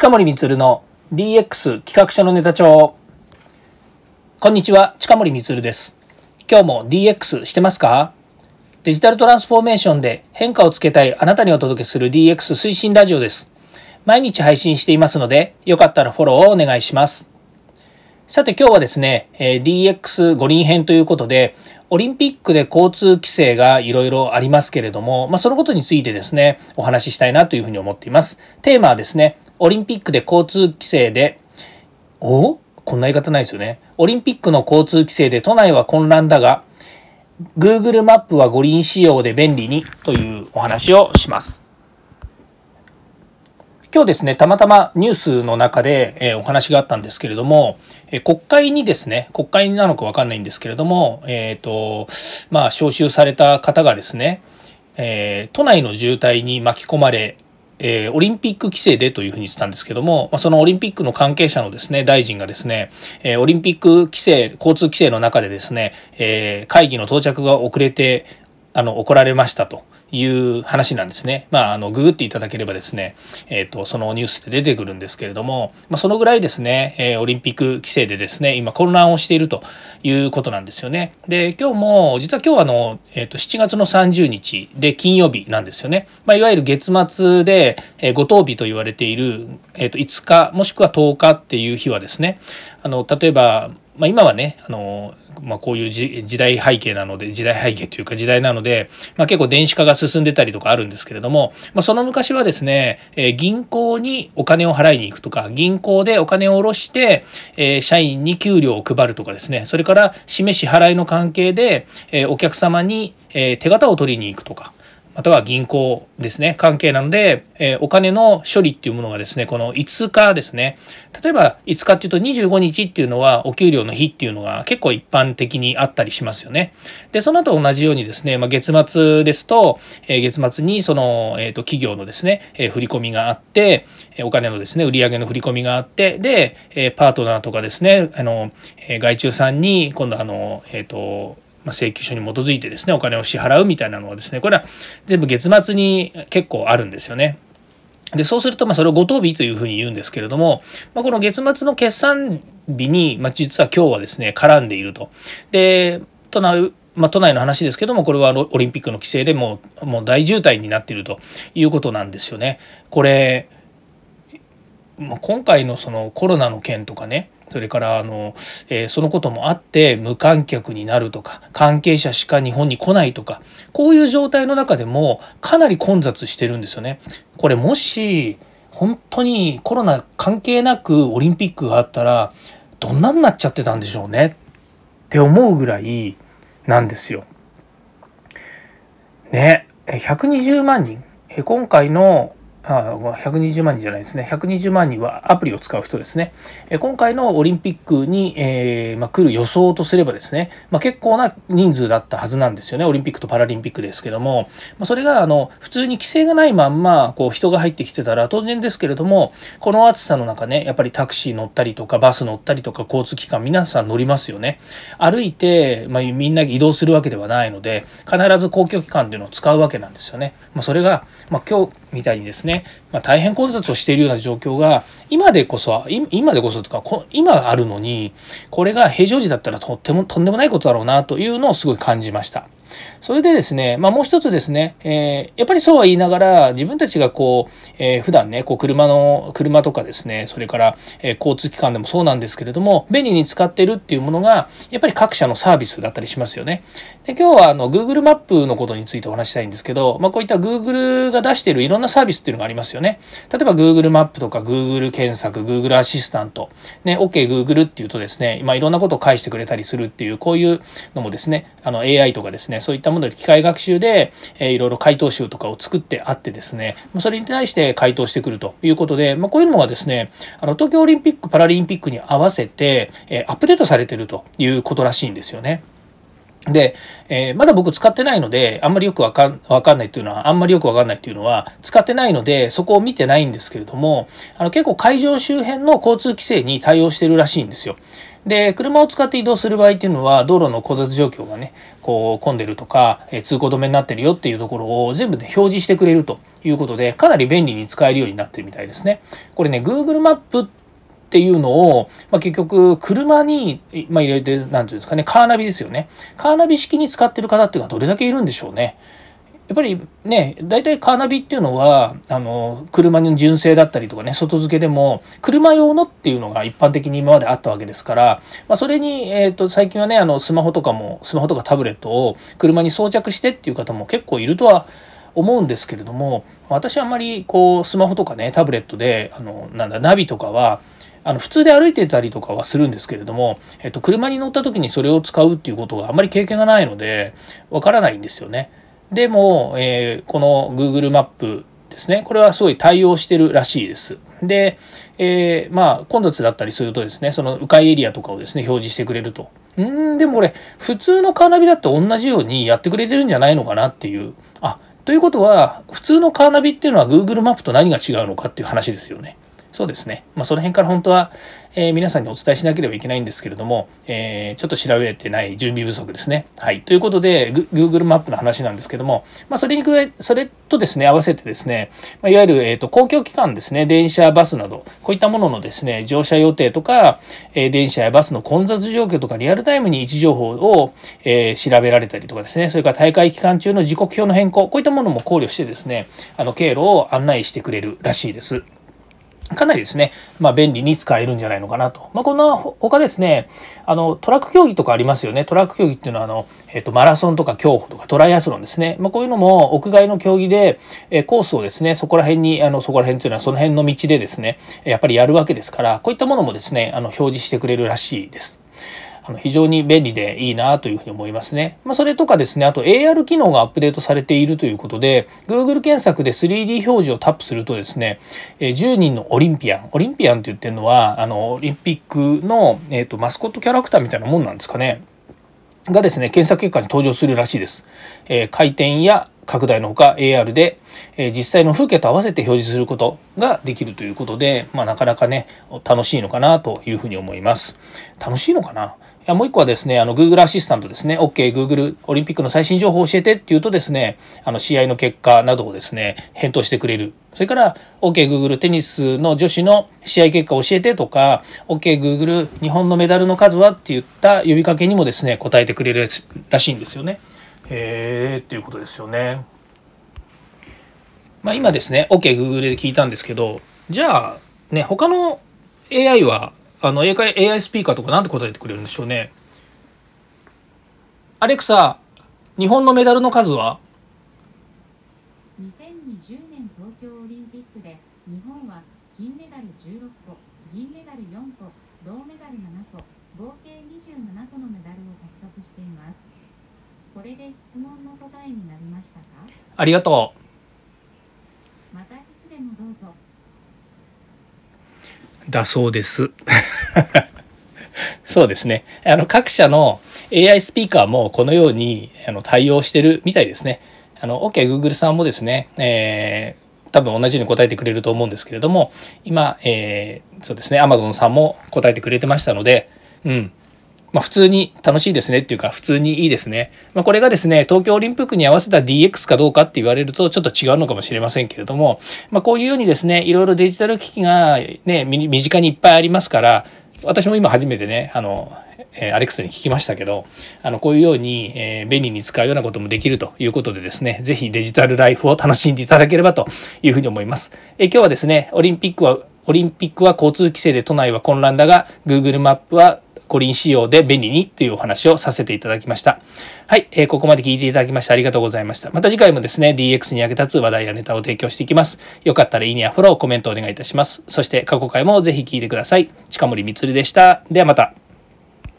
近森光の DX 企画書のネタ帳。こんにちは近森光です。今日も DX してますか？デジタルトランスフォーメーションで変化をつけたいあなたにお届けする DX 推進ラジオです。毎日配信していますのでよかったらフォローをお願いします。さて今日はですね DX 五輪編ということでオリンピックで交通規制がいろいろありますけれども、まあ、そのことについてですね、お話ししたいなというふうに思っています。テーマはですね、オリンピックで交通規制で、お？こんな言い方ないですよね。オリンピックの交通規制で都内は混乱だが、Google マップは五輪仕様で便利にというお話をします。今日ですね、たまたまニュースの中で、えー、お話があったんですけれども、えー、国会にですね、国会なのかわかんないんですけれども、えっ、ー、と、まあ、招集された方がですね、え都内の渋滞に巻き込まれ、えオリンピック規制でというふうに言ってたんですけども、まあ、そのオリンピックの関係者のですね、大臣がですね、えオリンピック規制、交通規制の中でですね、え会議の到着が遅れて、あの、怒られましたと。いう話なんですね。まあ、あの、ググっていただければですね、えっ、ー、と、そのニュースって出てくるんですけれども、まあ、そのぐらいですね、えー、オリンピック規制でですね、今混乱をしているということなんですよね。で、今日も、実は今日はあの、えっ、ー、と、7月の30日で金曜日なんですよね。まあ、いわゆる月末で、えー、五等日と言われている、えっ、と、5日、もしくは10日っていう日はですね、あの、例えば、まあ、今はね、あの、まあ、こういう時代背景なので、時代背景というか時代なので、まあ、結構電子化が進んでたりとかあるんですけれども、まあ、その昔はですね、え、銀行にお金を払いに行くとか、銀行でお金を下ろして、え、社員に給料を配るとかですね、それから示し払いの関係で、え、お客様に、え手形を取りに行くとか、または銀行ですね、関係なので、えー、お金の処理っていうものがですね、この5日ですね、例えば5日っていうと25日っていうのはお給料の日っていうのが結構一般的にあったりしますよね。で、その後同じようにですね、まあ、月末ですと、えー、月末にその、えー、と企業のですね、えー、振り込みがあって、お金のですね、売上の振り込みがあって、で、えパートナーとかですね、あの、え外注さんに今度あの、えっ、と、ま請求書に基づいてですねお金を支払うみたいなのはですねこれは全部月末に結構あるんですよね。でそうするとまあそれを五等日というふうに言うんですけれども、まあ、この月末の決算日に、まあ、実は今日はですね絡んでいると。で都内まあ、都内の話ですけどもこれはオリンピックの規制でもうもう大渋滞になっているということなんですよね。これ今回のそのコロナの件とかねそれからあの、えー、そのこともあって無観客になるとか関係者しか日本に来ないとかこういう状態の中でもかなり混雑してるんですよね。これもし本当にコロナ関係なくオリンピックがあったらどんなになっちゃってたんでしょうねって思うぐらいなんですよ。ね120万人今回のあ120万人じゃないですね。120万人はアプリを使う人ですね。え今回のオリンピックに、えーまあ、来る予想とすればですね、まあ、結構な人数だったはずなんですよね。オリンピックとパラリンピックですけども、まあ、それがあの普通に規制がないまんまこう人が入ってきてたら当然ですけれどもこの暑さの中ねやっぱりタクシー乗ったりとかバス乗ったりとか交通機関皆さん乗りますよね。歩いて、まあ、みんな移動するわけではないので必ず公共機関っていうのを使うわけなんですよね、まあ、それが、まあ、今日みたいにですね、まあ、大変混雑をしているような状況が今でこそ今でこそとか今あるのにこれが平常時だったらとってもとんでもないことだろうなというのをすごい感じました。それでですね、まあ、もう一つですね、えー、やっぱりそうは言いながら自分たちがこう、えー、普段ねこう車の車とかですねそれから、えー、交通機関でもそうなんですけれども便利に使ってるっていうものがやっぱり各社のサービスだったりしますよね。で今日はあの Google マップのことについてお話したいんですけど、まあ、こういった Google が出しているいろんなサービスっていうのがありますよね。例えば Google マップとか Google 検索 Google アシスタント、ね、OKGoogle っていうとですね、まあ、いろんなことを返してくれたりするっていうこういうのもですねあの AI とかですねそういったもので機械学習で、えー、いろいろ回答集とかを作ってあってですねそれに対して回答してくるということで、まあ、こういうのがですねあの東京オリンピック・パラリンピックに合わせて、え、アップデートされてるということらしいんですよね。で、えー、まだ僕使ってないので、あんまりよくわかんわかんないっていうのは、あんまりよくわかんないっていうのは、使ってないので、そこを見てないんですけれども、あの結構会場周辺の交通規制に対応してるらしいんですよ。で、車を使って移動する場合っていうのは、道路の混雑状況がね、こう混んでるとか、え通行止めになってるよっていうところを全部で、表示してくれるということで、かなり便利に使えるようになってるみたいですね。これね、Google マップっていうのを、まあ、結局車に、まあ、入れて何て言うんですかねカーナビですよねカーナビ式に使ってる方っていうのはどれだけいるんでしょうね。やっぱりね大体カーナビっていうのはあの車の純正だったりとかね外付けでも車用のっていうのが一般的に今まであったわけですから、まあ、それに、えーと、最近はねあのスマホとかもスマホとかタブレットを車に装着してっていう方も結構いるとは思うんですけれども私はあんまりこうスマホとかねタブレットであのなんだナビとかはあの普通で歩いてたりとかはするんですけれども、えっと、車に乗った時にそれを使うっていうことがあんまり経験がないのでわからないんですよね。でも、えー、この Google マップですねこれはすごい対応してるらしいです。で、えー、まあ混雑だったりするとですねその迂回エリアとかをですね表示してくれると。うんでもこれ普通のカーナビだと同じようにやってくれてるんじゃないのかなっていうあということは普通のカーナビっていうのは Google マップと何が違うのかっていう話ですよね。そうですね。まあ、その辺から本当は、えー、皆さんにお伝えしなければいけないんですけれども、えー、ちょっと調べてない準備不足ですね。はい。ということで、Google マップの話なんですけども、まあ、それに加え、それとですね、合わせてですね、まあ、いわゆる、えーと、公共機関ですね、電車、バスなど、こういったもののですね、乗車予定とか、えー、電車やバスの混雑状況とか、リアルタイムに位置情報を、えー、調べられたりとかですね、それから大会期間中の時刻表の変更、こういったものも考慮してですね、あの経路を案内してくれるらしいです。かなりですね、まあ、便利に使えるんじゃないのかなと。まあ、こんな他ですね、あの、トラック競技とかありますよね。トラック競技っていうのは、あの、えっと、マラソンとか競歩とかトライアスロンですね。まあ、こういうのも屋外の競技で、えコースをですね、そこら辺に、あの、そこら辺というのはその辺の道でですね、やっぱりやるわけですから、こういったものもですね、あの、表示してくれるらしいです。あの非常に便利でいいなというふうに思いますね。まあ、それとかですね、あと AR 機能がアップデートされているということで、Google 検索で 3D 表示をタップするとですね、10人のオリンピアン、オリンピアンって言ってるのは、あの、オリンピックの、えーと、マスコットキャラクターみたいなもんなんですかね。がですね、検索結果に登場するらしいです。えー、回転や拡大のほか AR で、え、実際の風景と合わせて表示することができるということで、まあ、なかなかね楽しいのかなというふうに思います。楽しいのかな？もう一個はですね、あの Google アシスタントですね、OK、Google オリンピックの最新情報を教えてっていうとですね、あの試合の結果などをですね、返答してくれる。それから OK、Google テニスの女子の試合結果を教えてとか、OK、Google 日本のメダルの数はって言った呼びかけにもですね、答えてくれるらしいんですよね。へーっていうことですよね。まあ今ですね、OK、Google で聞いたんですけど、じゃあね、他の AI はあの AI, AI スピーカーとかなんて答えてくれるんでしょうね。アレクサ、日本のメダルの数は？2020年東京オリンピックで日本は金メダル16個、銀メダル4個、銅メダル7個、合計27個のメダルを獲得しています。これで質問の答えになりましたか？ありがとう。またいつでもどうぞ。だそうです。そうですね。あの各社の AI スピーカーもこのようにあの対応してるみたいですね。あの OK Google さんもですね、えー、多分同じように答えてくれると思うんですけれども今、えー、そうですね Amazon さんも答えてくれてましたので、うん、まあ、普通に楽しいですねっていうか普通にいいですね。まあ、これがですね東京オリンピックに合わせた DX かどうかって言われるとちょっと違うのかもしれませんけれども、まあ、こういうようにですねいろいろデジタル機器がね身近にいっぱいありますから私も今初めてねあのえアレックスに聞きましたけどあのこういうように、え便利に使うようなこともできるということでですね是非デジタルライフを楽しんでいただければというふうに思います。え今日はですねオリンピックはオリンピックは交通規制で都内は混乱だが Google マップは五輪仕様で便利にというお話をさせていただきました。はい、えー、ここまで聞いていただきましてありがとうございました。また次回もですね、DX に役立つ話題やネタを提供していきます。よかったらいいねやフォロー、コメントお願いいたします。そして過去回もぜひ聞いてください。近森光でした。ではまた。